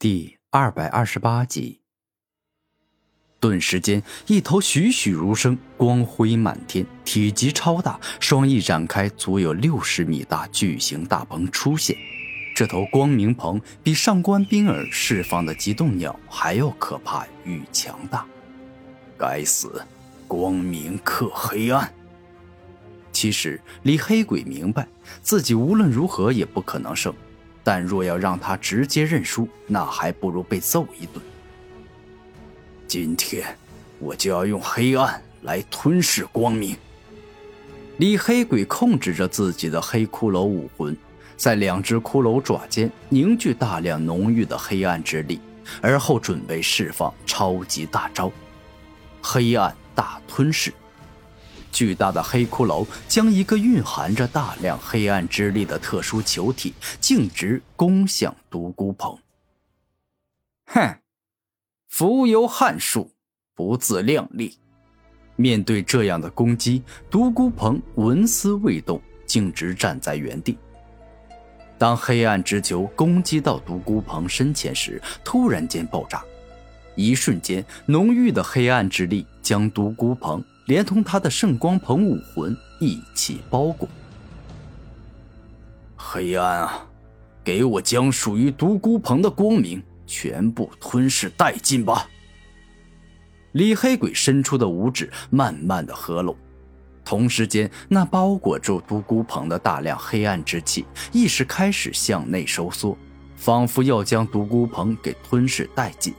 第二百二十八集。顿时间，一头栩栩如生、光辉满天、体积超大、双翼展开足有六十米大巨型大鹏出现。这头光明鹏比上官冰儿释放的极冻鸟还要可怕与强大。该死，光明克黑暗。其实李黑鬼明白，自己无论如何也不可能胜。但若要让他直接认输，那还不如被揍一顿。今天我就要用黑暗来吞噬光明。李黑鬼控制着自己的黑骷髅武魂，在两只骷髅爪间凝聚大量浓郁的黑暗之力，而后准备释放超级大招——黑暗大吞噬。巨大的黑骷髅将一个蕴含着大量黑暗之力的特殊球体径直攻向独孤鹏。哼，浮游撼树，不自量力！面对这样的攻击，独孤鹏纹丝未动，径直站在原地。当黑暗之球攻击到独孤鹏身前时，突然间爆炸，一瞬间，浓郁的黑暗之力将独孤鹏。连同他的圣光鹏武魂一起包裹。黑暗啊，给我将属于独孤鹏的光明全部吞噬殆尽吧！李黑鬼伸出的五指慢慢的合拢，同时间，那包裹住独孤鹏的大量黑暗之气一时开始向内收缩，仿佛要将独孤鹏给吞噬殆尽。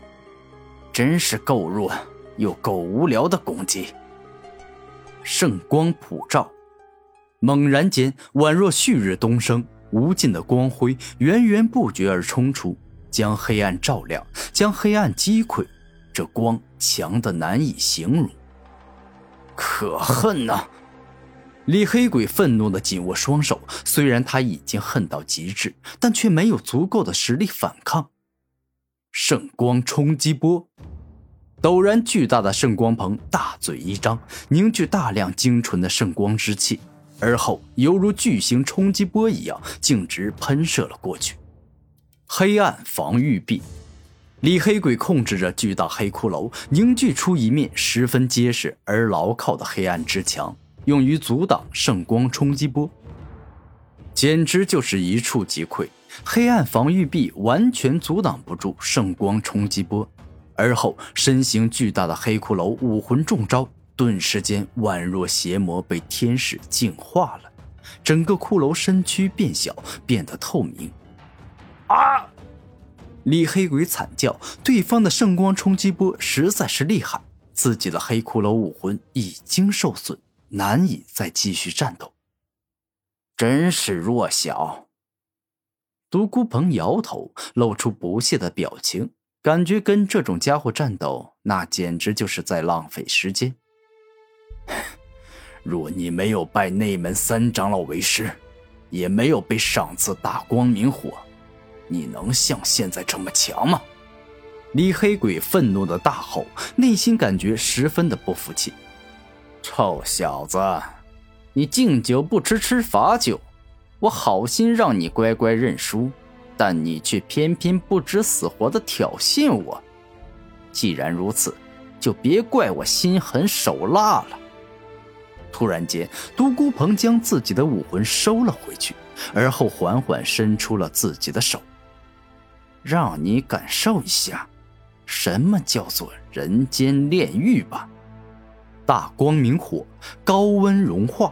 真是够弱又够无聊的攻击！圣光普照，猛然间，宛若旭日东升，无尽的光辉源源不绝而冲出，将黑暗照亮，将黑暗击溃。这光强的难以形容，可恨呐！李黑鬼愤怒的紧握双手，虽然他已经恨到极致，但却没有足够的实力反抗。圣光冲击波。陡然，巨大的圣光鹏大嘴一张，凝聚大量精纯的圣光之气，而后犹如巨型冲击波一样，径直喷射了过去。黑暗防御壁，李黑鬼控制着巨大黑骷髅，凝聚出一面十分结实而牢靠的黑暗之墙，用于阻挡圣光冲击波。简直就是一触即溃，黑暗防御壁完全阻挡不住圣光冲击波。而后，身形巨大的黑骷髅武魂中招，顿时间宛若邪魔被天使净化了，整个骷髅身躯变小，变得透明。啊！李黑鬼惨叫，对方的圣光冲击波实在是厉害，自己的黑骷髅武魂已经受损，难以再继续战斗。真是弱小。独孤鹏摇头，露出不屑的表情。感觉跟这种家伙战斗，那简直就是在浪费时间。若你没有拜内门三长老为师，也没有被赏赐大光明火，你能像现在这么强吗？李黑鬼愤怒的大吼，内心感觉十分的不服气。臭小子，你敬酒不吃吃罚酒，我好心让你乖乖认输。但你却偏偏不知死活的挑衅我，既然如此，就别怪我心狠手辣了。突然间，独孤鹏将自己的武魂收了回去，而后缓缓伸出了自己的手，让你感受一下，什么叫做人间炼狱吧！大光明火，高温融化。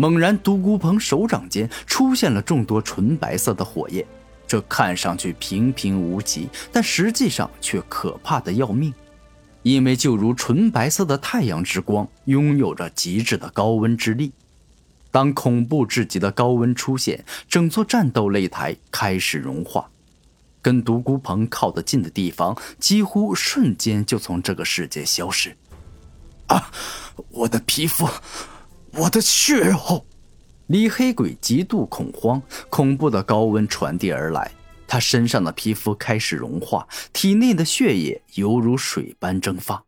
猛然，独孤鹏手掌间出现了众多纯白色的火焰，这看上去平平无奇，但实际上却可怕的要命，因为就如纯白色的太阳之光，拥有着极致的高温之力。当恐怖至极的高温出现，整座战斗擂台开始融化，跟独孤鹏靠得近的地方，几乎瞬间就从这个世界消失。啊，我的皮肤！我的血肉！李黑鬼极度恐慌，恐怖的高温传递而来，他身上的皮肤开始融化，体内的血液犹如水般蒸发。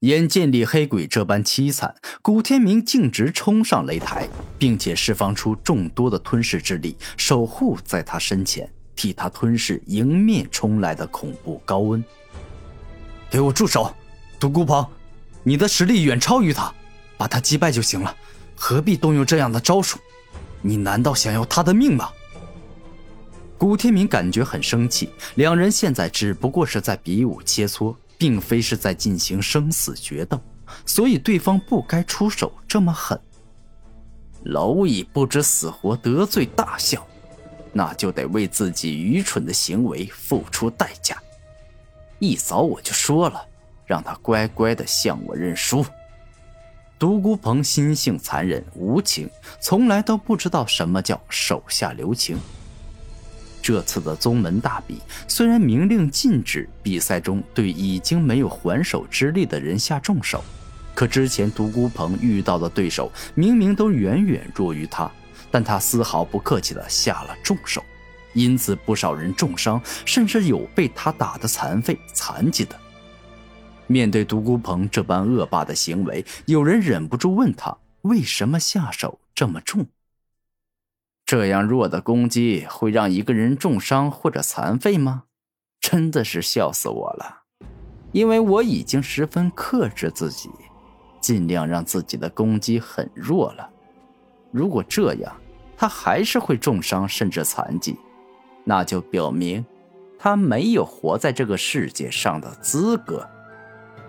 眼见李黑鬼这般凄惨，古天明径直冲上擂台，并且释放出众多的吞噬之力，守护在他身前，替他吞噬迎面冲来的恐怖高温。给我住手，独孤鹏，你的实力远超于他，把他击败就行了，何必动用这样的招数？你难道想要他的命吗？古天明感觉很生气，两人现在只不过是在比武切磋，并非是在进行生死决斗，所以对方不该出手这么狠。蝼蚁不知死活，得罪大象，那就得为自己愚蠢的行为付出代价。一早我就说了，让他乖乖的向我认输。独孤鹏心性残忍无情，从来都不知道什么叫手下留情。这次的宗门大比，虽然明令禁止比赛中对已经没有还手之力的人下重手。可之前独孤鹏遇到的对手明明都远远弱于他，但他丝毫不客气地下了重手，因此不少人重伤，甚至有被他打得残废残疾的。面对独孤鹏这般恶霸的行为，有人忍不住问他为什么下手这么重？这样弱的攻击会让一个人重伤或者残废吗？真的是笑死我了，因为我已经十分克制自己。尽量让自己的攻击很弱了。如果这样，他还是会重伤甚至残疾，那就表明他没有活在这个世界上的资格。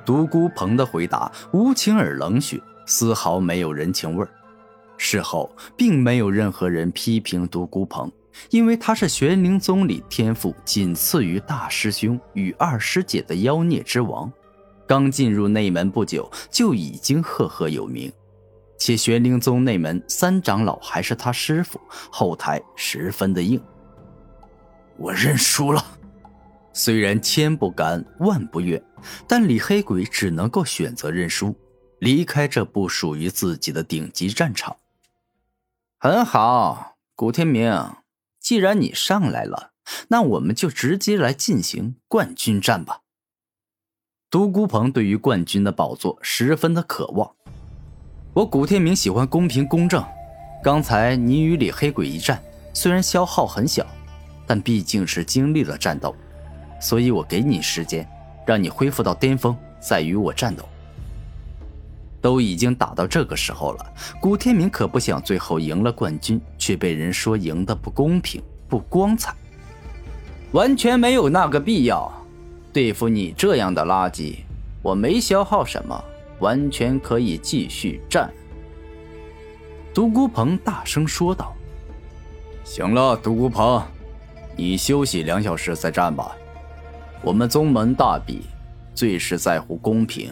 独孤鹏的回答无情而冷血，丝毫没有人情味。事后，并没有任何人批评独孤鹏，因为他是玄灵宗里天赋仅次于大师兄与二师姐的妖孽之王。刚进入内门不久，就已经赫赫有名，且玄灵宗内门三长老还是他师傅，后台十分的硬。我认输了，虽然千不甘万不愿，但李黑鬼只能够选择认输，离开这不属于自己的顶级战场。很好，古天明，既然你上来了，那我们就直接来进行冠军战吧。独孤鹏对于冠军的宝座十分的渴望。我古天明喜欢公平公正。刚才你与李黑鬼一战，虽然消耗很小，但毕竟是经历了战斗，所以我给你时间，让你恢复到巅峰，再与我战斗。都已经打到这个时候了，古天明可不想最后赢了冠军，却被人说赢得不公平、不光彩，完全没有那个必要。对付你这样的垃圾，我没消耗什么，完全可以继续战。”独孤鹏大声说道。“行了，独孤鹏，你休息两小时再战吧。我们宗门大比，最是在乎公平，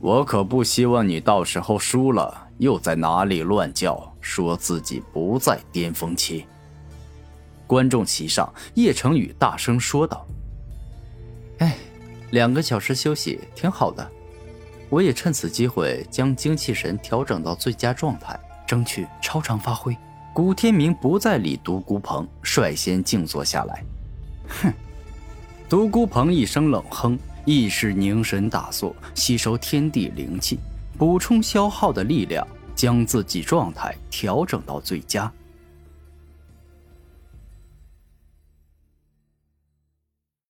我可不希望你到时候输了，又在哪里乱叫，说自己不在巅峰期。”观众席上，叶成宇大声说道。哎，两个小时休息挺好的，我也趁此机会将精气神调整到最佳状态，争取超常发挥。古天明不再理独孤鹏，率先静坐下来。哼！独孤鹏一声冷哼，意识凝神打坐，吸收天地灵气，补充消耗的力量，将自己状态调整到最佳。